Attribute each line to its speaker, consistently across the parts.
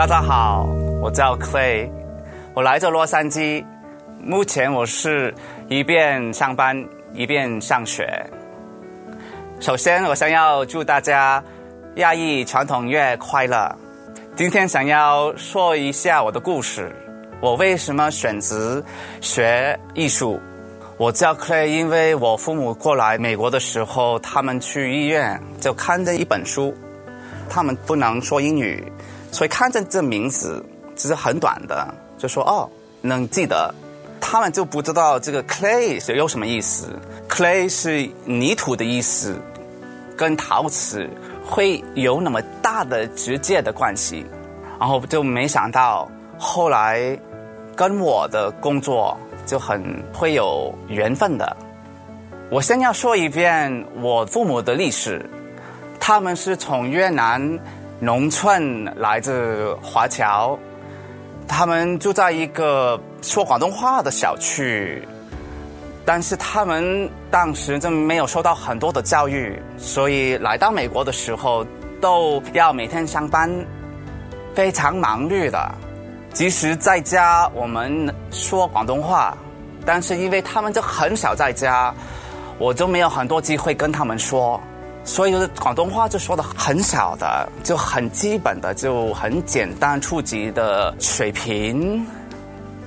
Speaker 1: 大家好，我叫 Clay，我来自洛杉矶，目前我是一边上班一边上学。首先，我想要祝大家亚裔传统月快乐。今天想要说一下我的故事，我为什么选择学艺术？我叫 Clay，因为我父母过来美国的时候，他们去医院就看着一本书，他们不能说英语。所以看着这名字，只是很短的，就说哦，能记得。他们就不知道这个 clay 是有什么意思。clay 是泥土的意思，跟陶瓷会有那么大的直接的关系。然后就没想到后来跟我的工作就很会有缘分的。我先要说一遍我父母的历史，他们是从越南。农村来自华侨，他们住在一个说广东话的小区，但是他们当时就没有受到很多的教育，所以来到美国的时候都要每天上班，非常忙碌的。即使在家我们说广东话，但是因为他们就很少在家，我就没有很多机会跟他们说。所以，广东话就说的很少的，就很基本的，就很简单初级的水平，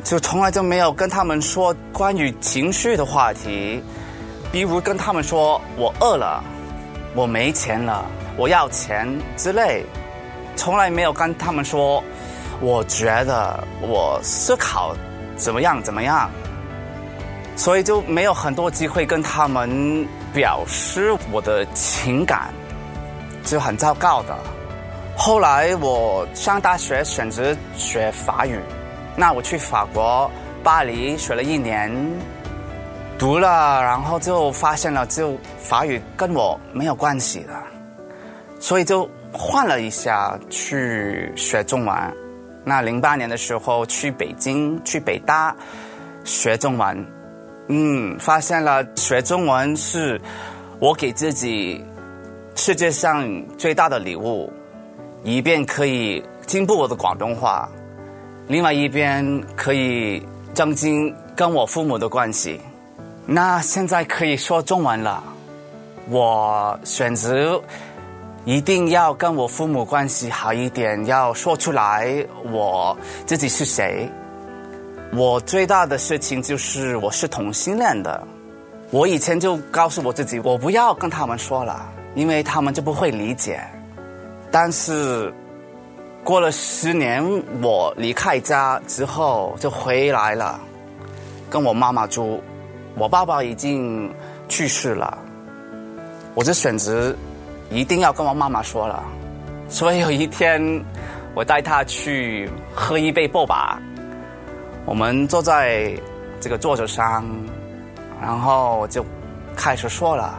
Speaker 1: 就从来就没有跟他们说关于情绪的话题，比如跟他们说我饿了，我没钱了，我要钱之类，从来没有跟他们说，我觉得我思考怎么样怎么样，所以就没有很多机会跟他们。表示我的情感就很糟糕的。后来我上大学选择学法语，那我去法国巴黎学了一年，读了，然后就发现了就法语跟我没有关系的，所以就换了一下去学中文。那零八年的时候去北京去北大学中文。嗯，发现了学中文是我给自己世界上最大的礼物，一边可以进步我的广东话，另外一边可以增进跟我父母的关系。那现在可以说中文了，我选择一定要跟我父母关系好一点，要说出来我自己是谁。我最大的事情就是我是同性恋的，我以前就告诉我自己，我不要跟他们说了，因为他们就不会理解。但是过了十年，我离开家之后就回来了，跟我妈妈住。我爸爸已经去世了，我就选择一定要跟我妈妈说了。所以有一天，我带她去喝一杯波霸。我们坐在这个桌子上，然后就开始说了：“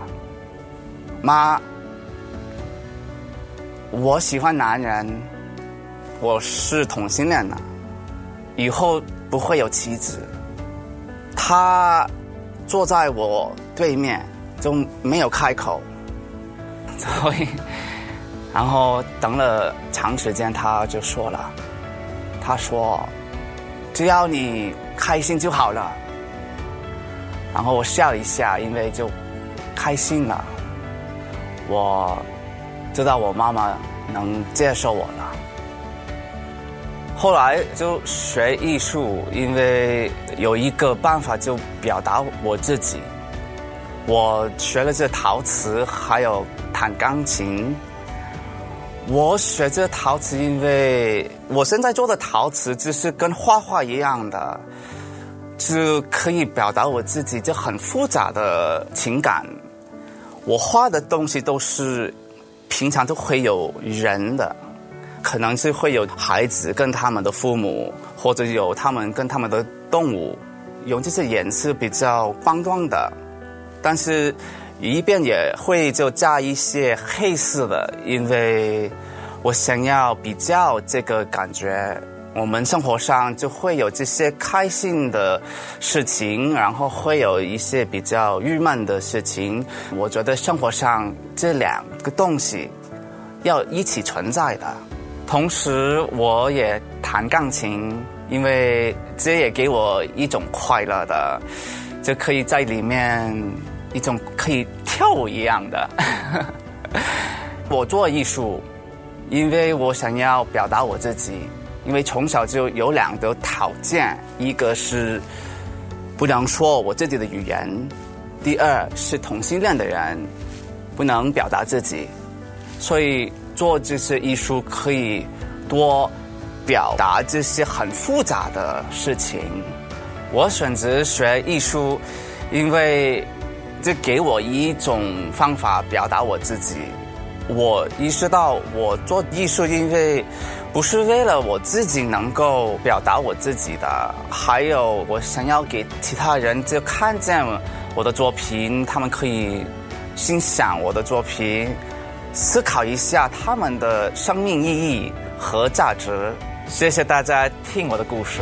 Speaker 1: 妈，我喜欢男人，我是同性恋的，以后不会有妻子。”他坐在我对面就没有开口，所以，然后等了长时间，他就说了：“他说。”只要你开心就好了。然后我笑一下，因为就开心了。我知道我妈妈能接受我了。后来就学艺术，因为有一个办法就表达我自己。我学了这陶瓷，还有弹钢琴。我学这陶瓷，因为我现在做的陶瓷就是跟画画一样的，就可以表达我自己就很复杂的情感。我画的东西都是平常都会有人的，可能是会有孩子跟他们的父母，或者有他们跟他们的动物，用这些颜色比较光光的，但是。一边也会就加一些黑色的，因为我想要比较这个感觉。我们生活上就会有这些开心的事情，然后会有一些比较郁闷的事情。我觉得生活上这两个东西要一起存在的。同时我也弹钢琴，因为这也给我一种快乐的，就可以在里面一种可以跳舞一样的。我做艺术，因为我想要表达我自己，因为从小就有两个条件，一个是不能说我自己的语言，第二是同性恋的人不能表达自己，所以做这些艺术可以多表达这些很复杂的事情。我选择学艺术，因为这给我一种方法表达我自己。我意识到，我做艺术，因为不是为了我自己能够表达我自己的，还有我想要给其他人就看见我的作品，他们可以欣赏我的作品，思考一下他们的生命意义和价值。谢谢大家听我的故事。